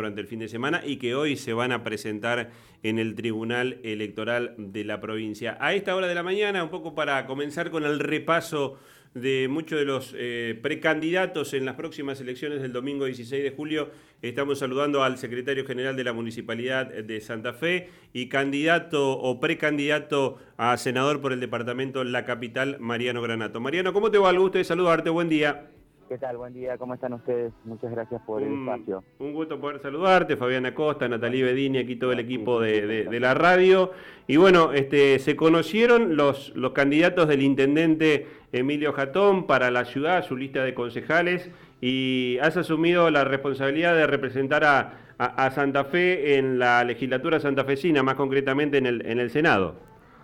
durante el fin de semana y que hoy se van a presentar en el Tribunal Electoral de la provincia. A esta hora de la mañana, un poco para comenzar con el repaso de muchos de los eh, precandidatos en las próximas elecciones del domingo 16 de julio, estamos saludando al secretario general de la Municipalidad de Santa Fe y candidato o precandidato a senador por el departamento La Capital, Mariano Granato. Mariano, ¿cómo te va? El gusto de saludarte, buen día. ¿Qué tal? Buen día, ¿cómo están ustedes? Muchas gracias por el espacio. Un gusto poder saludarte, Fabiana Costa, Natalie Bedini, aquí todo el equipo de, la radio. Y bueno, este, se conocieron los, los candidatos del intendente Emilio Jatón para la ciudad, su lista de concejales, y has asumido la responsabilidad de representar a, Santa Fe en la legislatura santafesina, más concretamente en el, en el Senado.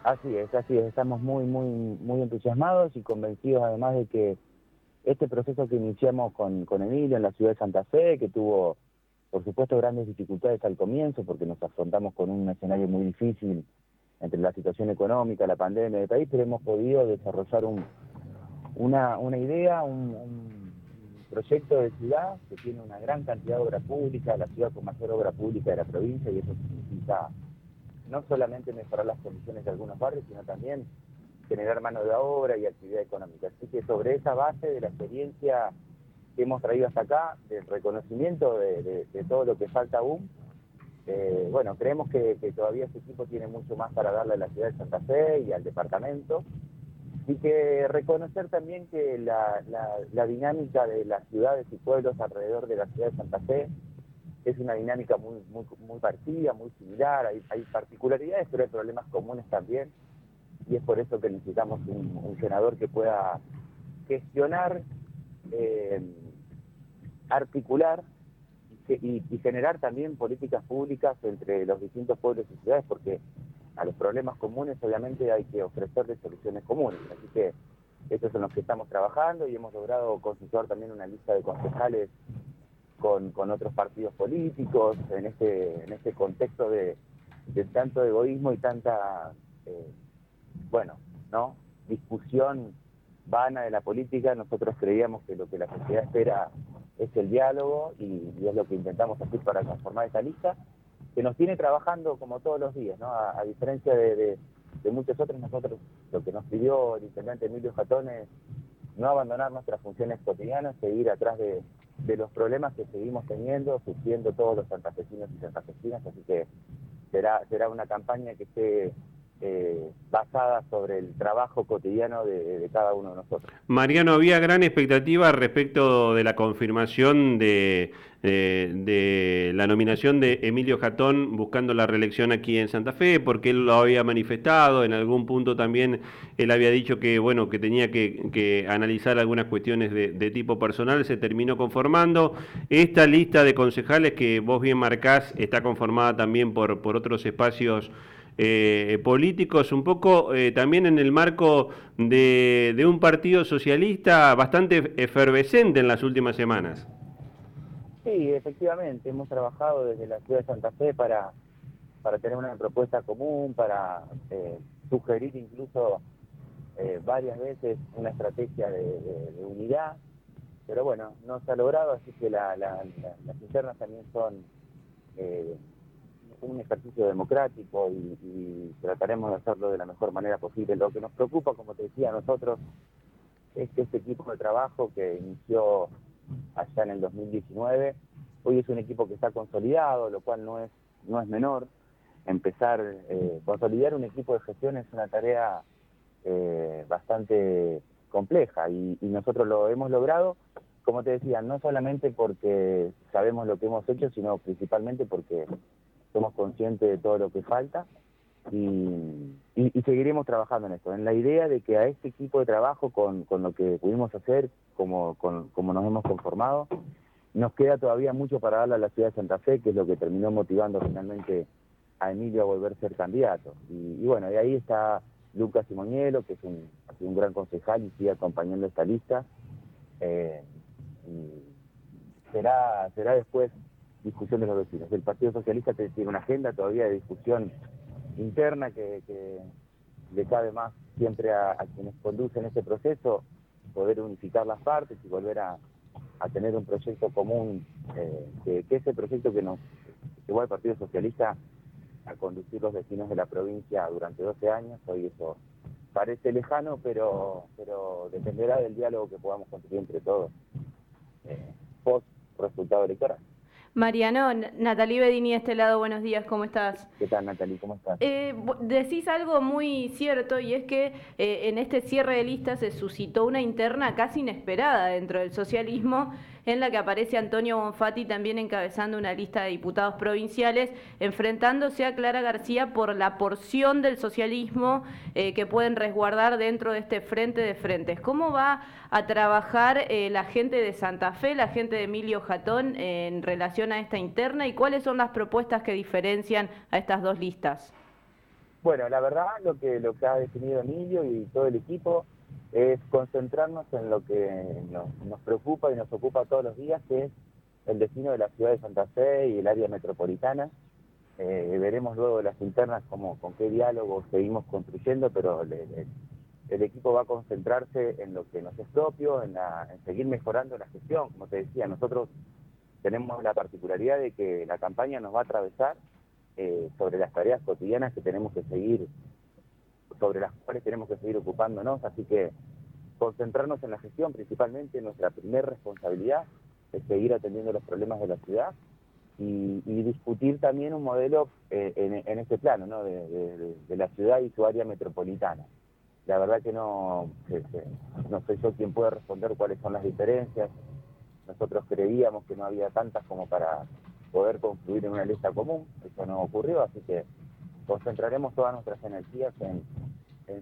Así es, así es, estamos muy, muy, muy entusiasmados y convencidos además de que este proceso que iniciamos con, con Emilio en la ciudad de Santa Fe, que tuvo, por supuesto, grandes dificultades al comienzo, porque nos afrontamos con un escenario muy difícil entre la situación económica, la pandemia del país, pero hemos podido desarrollar un, una, una idea, un, proyecto de ciudad que tiene una gran cantidad de obra pública, la ciudad con mayor obra pública de la provincia, y eso significa no solamente mejorar las condiciones de algunos barrios, sino también generar mano de obra y actividad económica. Así que sobre esa base de la experiencia que hemos traído hasta acá, del reconocimiento de, todo lo que falta aún, eh, bueno, creemos que, todavía este equipo tiene mucho más para darle a la ciudad de Santa Fe y al departamento, y que reconocer también que la, dinámica de las ciudades y pueblos alrededor de la ciudad de Santa Fe es una dinámica muy, muy, muy parecida, muy similar, hay, hay particularidades, pero hay problemas comunes también y es por eso que necesitamos un, senador que pueda gestionar, eh, articular y, generar también políticas públicas entre los distintos pueblos y ciudades, porque a los problemas comunes obviamente hay que ofrecerles soluciones comunes. Así que estos son los que estamos trabajando y hemos logrado constituir también una lista de concejales con, otros partidos políticos en este, en este contexto de, tanto egoísmo y tanta... Eh, bueno, ¿no? Discusión vana de la política, nosotros creíamos que lo que la sociedad espera es el diálogo y, es lo que intentamos hacer para conformar esta lista, que nos tiene trabajando como todos los días, ¿no? A, diferencia de, muchos otros, nosotros lo que nos pidió el intendente Emilio Jatón es no abandonar nuestras funciones cotidianas, seguir atrás de, los problemas que seguimos teniendo, sufriendo todos los santafesinos y santafesinas, así que será, será una campaña que esté eh, basada sobre el trabajo cotidiano de, cada uno de nosotros. Mariano, había gran expectativa respecto de la confirmación de, la nominación de Emilio Jatón buscando la reelección aquí en Santa Fe, porque él lo había manifestado, en algún punto también él había dicho que bueno que tenía que, analizar algunas cuestiones de, tipo personal, se terminó conformando. Esta lista de concejales que vos bien marcás está conformada también por otros espacios eh, políticos, un poco eh, también en el marco de, un partido socialista bastante efervescente en las últimas semanas. Sí, efectivamente, hemos trabajado desde la ciudad de Santa Fe para, para tener una propuesta común, para eh, sugerir incluso varias veces una estrategia de, unidad, pero bueno, no se ha logrado, así que las internas también son un ejercicio democrático y, trataremos de hacerlo de la mejor manera posible. Lo que nos preocupa, como te decía, a nosotros es que este equipo de trabajo que inició allá en el 2019, hoy es un equipo que está consolidado, lo cual no es, no es menor. Empezar, eh, consolidar un equipo de gestión es una tarea eh, bastante compleja y, y nosotros lo hemos logrado, como te decía, no solamente porque sabemos lo que hemos hecho, sino principalmente porque somos conscientes de todo lo que falta y, seguiremos trabajando en esto, en la idea de que a este equipo de trabajo, con, lo que pudimos hacer, como, nos hemos conformado, nos queda todavía mucho para darle a la ciudad de Santa Fe, que es lo que terminó motivando finalmente a Emilio a volver a ser candidato. Y, bueno, de ahí está Lucas Simoñelo, que es un, un gran concejal y sigue acompañando esta lista. Eh, y será, será después discusión de los vecinos. El Partido Socialista tiene una agenda todavía de discusión interna que, le cabe más siempre a, quienes conducen este proceso poder unificar las partes y volver a, a tener un proyecto común, eh, que, que, ese proyecto que nos llevó al Partido Socialista a conducir los destinos de la provincia durante 12 años, hoy eso parece lejano, pero, pero dependerá del diálogo que podamos construir entre todos eh, post resultado electoral. Mariano, Natalie Bedini de este lado, buenos días, ¿cómo estás? ¿Qué tal, Natalie? ¿Cómo estás? Eh, decís algo muy cierto y es que eh, en este cierre de listas se suscitó una interna casi inesperada dentro del socialismo en la que aparece Antonio Bonfatti también encabezando una lista de diputados provinciales, enfrentándose a Clara García por la porción del socialismo eh, que pueden resguardar dentro de este frente de frentes. ¿Cómo va a trabajar eh, la gente de Santa Fe, la gente de Emilio Jatón en relación a esta interna y cuáles son las propuestas que diferencian a estas dos listas? Bueno, la verdad lo que, lo que ha definido Emilio y todo el equipo es concentrarnos en lo que nos, preocupa y nos ocupa todos los días, que es el destino de la ciudad de Santa Fe y el área metropolitana. Eh, veremos luego las internas como, con qué diálogo seguimos construyendo, pero el equipo va a concentrarse en lo que nos es propio, en, seguir mejorando la gestión. Como te decía, nosotros tenemos la particularidad de que la campaña nos va a atravesar eh, sobre las tareas cotidianas que tenemos que seguir sobre las cuales tenemos que seguir ocupándonos, así que concentrarnos en la gestión principalmente, nuestra primera responsabilidad es seguir atendiendo los problemas de la ciudad y, discutir también un modelo eh, en, este plano, ¿no? De, la ciudad y su área metropolitana. La verdad que no, no soy yo quien puede responder cuáles son las diferencias. Nosotros creíamos que no había tantas como para poder concluir en una lista común. Eso no ocurrió, así que concentraremos todas nuestras energías en,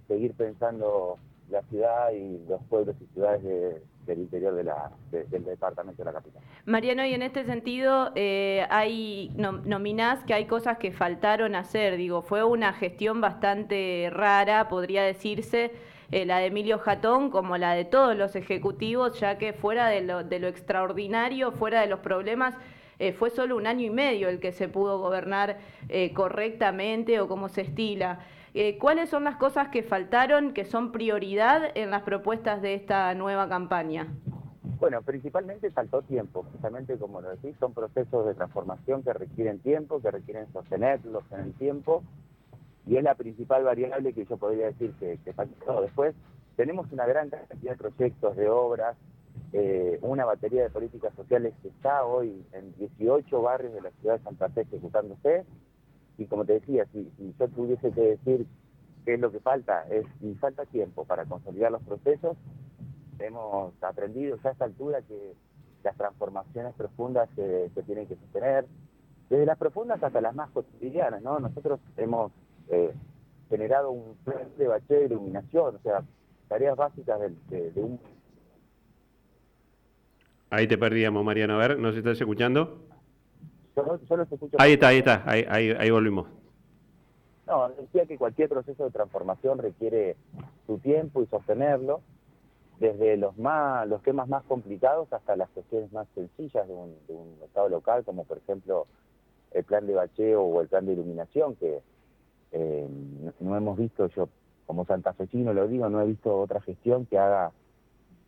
seguir pensando la ciudad y los pueblos y ciudades del interior de la, del departamento de la capital. Mariano, y en este sentido, eh, hay nominás que hay cosas que faltaron hacer. Digo, fue una gestión bastante rara, podría decirse, eh, la de Emilio Jatón, como la de todos los ejecutivos, ya que fuera de lo, de lo extraordinario, fuera de los problemas, eh, fue solo un año y medio el que se pudo gobernar eh, correctamente o como se estila. Eh, ¿Cuáles son las cosas que faltaron, que son prioridad en las propuestas de esta nueva campaña? Bueno, principalmente faltó tiempo, justamente como lo decís, son procesos de transformación que requieren tiempo, que requieren sostenerlos en el tiempo, y es la principal variable que yo podría decir que, faltó. Después, tenemos una gran cantidad de proyectos, de obras, eh, una batería de políticas sociales que está hoy en 18 barrios de la ciudad de Santa Fe ejecutándose. Y como te decía, si, yo tuviese que decir qué es lo que falta, es y falta tiempo para consolidar los procesos. Hemos aprendido ya a esta altura que las transformaciones profundas se, tienen que sostener, desde las profundas hasta las más cotidianas, ¿no? Nosotros hemos eh, generado un plan de de iluminación, o sea, tareas básicas de un Ahí te perdíamos, Mariano. A ver, ¿nos estás escuchando? Ahí está, ahí está, ahí, ahí, volvimos. No, decía que cualquier proceso de transformación requiere su tiempo y sostenerlo, desde los más, los temas más complicados hasta las cuestiones más sencillas de un, estado local, como por ejemplo el plan de bacheo o el plan de iluminación, que eh, no hemos visto, yo como santafesino lo digo, no he visto otra gestión que haga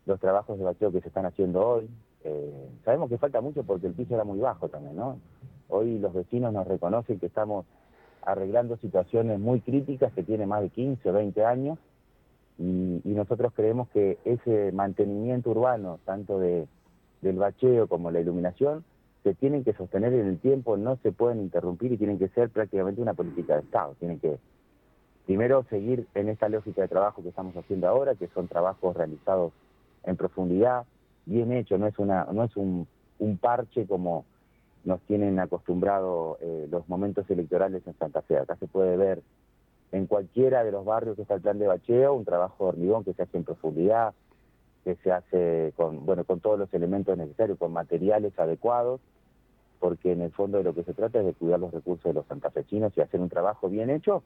los trabajos de bacheo que se están haciendo hoy, eh, sabemos que falta mucho porque el piso era muy bajo también, ¿no? Hoy los vecinos nos reconocen que estamos arreglando situaciones muy críticas que tienen más de 15 o 20 años y, nosotros creemos que ese mantenimiento urbano, tanto de, del bacheo como la iluminación, se tienen que sostener en el tiempo, no se pueden interrumpir y tienen que ser prácticamente una política de Estado. Tienen que, primero, seguir en esta lógica de trabajo que estamos haciendo ahora, que son trabajos realizados en profundidad, bien hecho, no es, una, no es un, parche como nos tienen acostumbrado eh, los momentos electorales en Santa Fe. Acá se puede ver en cualquiera de los barrios que está el plan de bacheo, un trabajo de hormigón que se hace en profundidad, que se hace con, bueno, con todos los elementos necesarios, con materiales adecuados, porque en el fondo de lo que se trata es de cuidar los recursos de los santafesinos y hacer un trabajo bien hecho,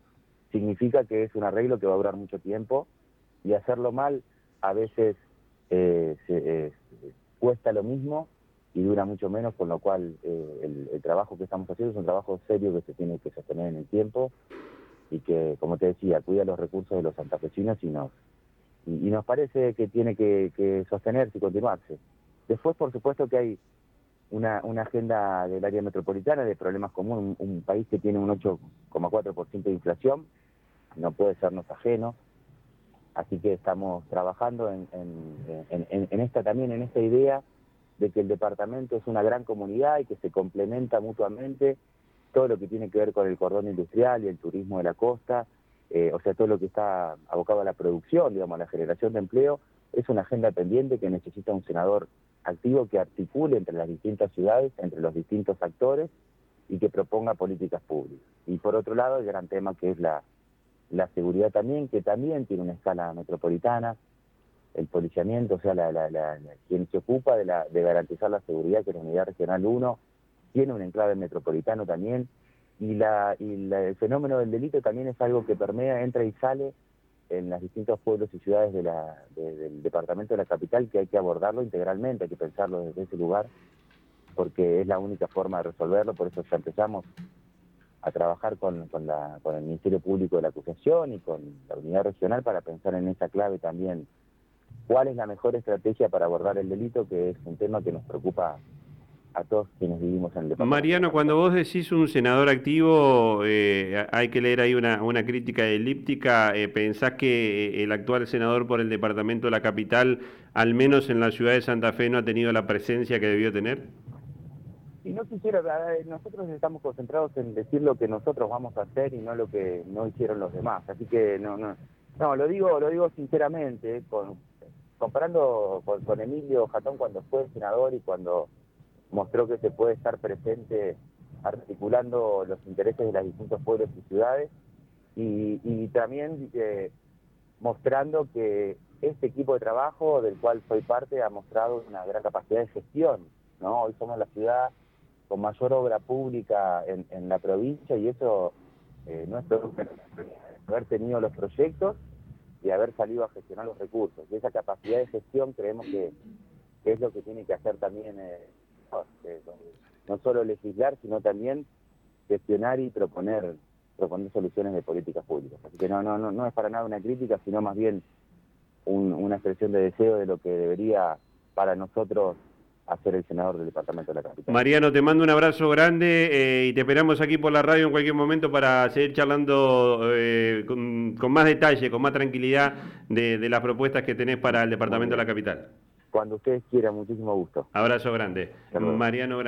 significa que es un arreglo que va a durar mucho tiempo y hacerlo mal a veces eh, eh, cuesta lo mismo y dura mucho menos, con lo cual eh, el, trabajo que estamos haciendo es un trabajo serio que se tiene que sostener en el tiempo y que, como te decía, cuida los recursos de los santafesinos y nos, y, nos parece que tiene que, sostenerse y continuarse. Después, por supuesto que hay una, una agenda del área metropolitana de problemas comunes, un, país que tiene un 8,4% de inflación, no puede sernos ajeno, así que estamos trabajando en, esta también, en esta idea de que el departamento es una gran comunidad y que se complementa mutuamente todo lo que tiene que ver con el cordón industrial y el turismo de la costa, eh, o sea, todo lo que está abocado a la producción, digamos, a la generación de empleo, es una agenda pendiente que necesita un senador activo que articule entre las distintas ciudades, entre los distintos actores y que proponga políticas públicas. Y por otro lado, el gran tema que es la, la seguridad también, que también tiene una escala metropolitana, el policiamiento, o sea, la, quien se ocupa de, la, de garantizar la seguridad, que es la Unidad Regional 1, tiene un enclave metropolitano también, y, la, y el fenómeno del delito también es algo que permea, entra y sale en los distintos pueblos y ciudades de la, del departamento de la capital, que hay que abordarlo integralmente, hay que pensarlo desde ese lugar, porque es la única forma de resolverlo, por eso ya empezamos a trabajar con, con, la, con el Ministerio Público de la Acusación y con la unidad regional para pensar en esa clave también cuál es la mejor estrategia para abordar el delito, que es un tema que nos preocupa a todos quienes vivimos en el departamento. Mariano, cuando vos decís un senador activo, eh, hay que leer ahí una, crítica elíptica. Eh, ¿Pensás que el actual senador por el departamento de la capital, al menos en la ciudad de Santa Fe, no ha tenido la presencia que debió tener? Y no quisiera, nosotros estamos concentrados en decir lo que nosotros vamos a hacer y no lo que no hicieron los demás. Así que no, no, no, lo digo, lo digo sinceramente, con, comparando con, Emilio Jatón cuando fue senador y cuando mostró que se puede estar presente articulando los intereses de los distintos pueblos y ciudades y, también eh, mostrando que este equipo de trabajo del cual soy parte ha mostrado una gran capacidad de gestión. ¿no? Hoy somos la ciudad con mayor obra pública en, la provincia y eso eh, no es haber tenido los proyectos y haber salido a gestionar los recursos. Y esa capacidad de gestión creemos que, es lo que tiene que hacer también, eh, eh, no, solo legislar, sino también gestionar y proponer proponer soluciones de políticas públicas. Así que no, no, no, no es para nada una crítica, sino más bien una expresión de deseo de lo que debería para nosotros a ser el senador del Departamento de la Capital. Mariano, te mando un abrazo grande eh, y te esperamos aquí por la radio en cualquier momento para seguir charlando eh, con, más detalle, con más tranquilidad de, las propuestas que tenés para el Departamento de la Capital. Cuando ustedes quieran, muchísimo gusto. Abrazo grande. Mariano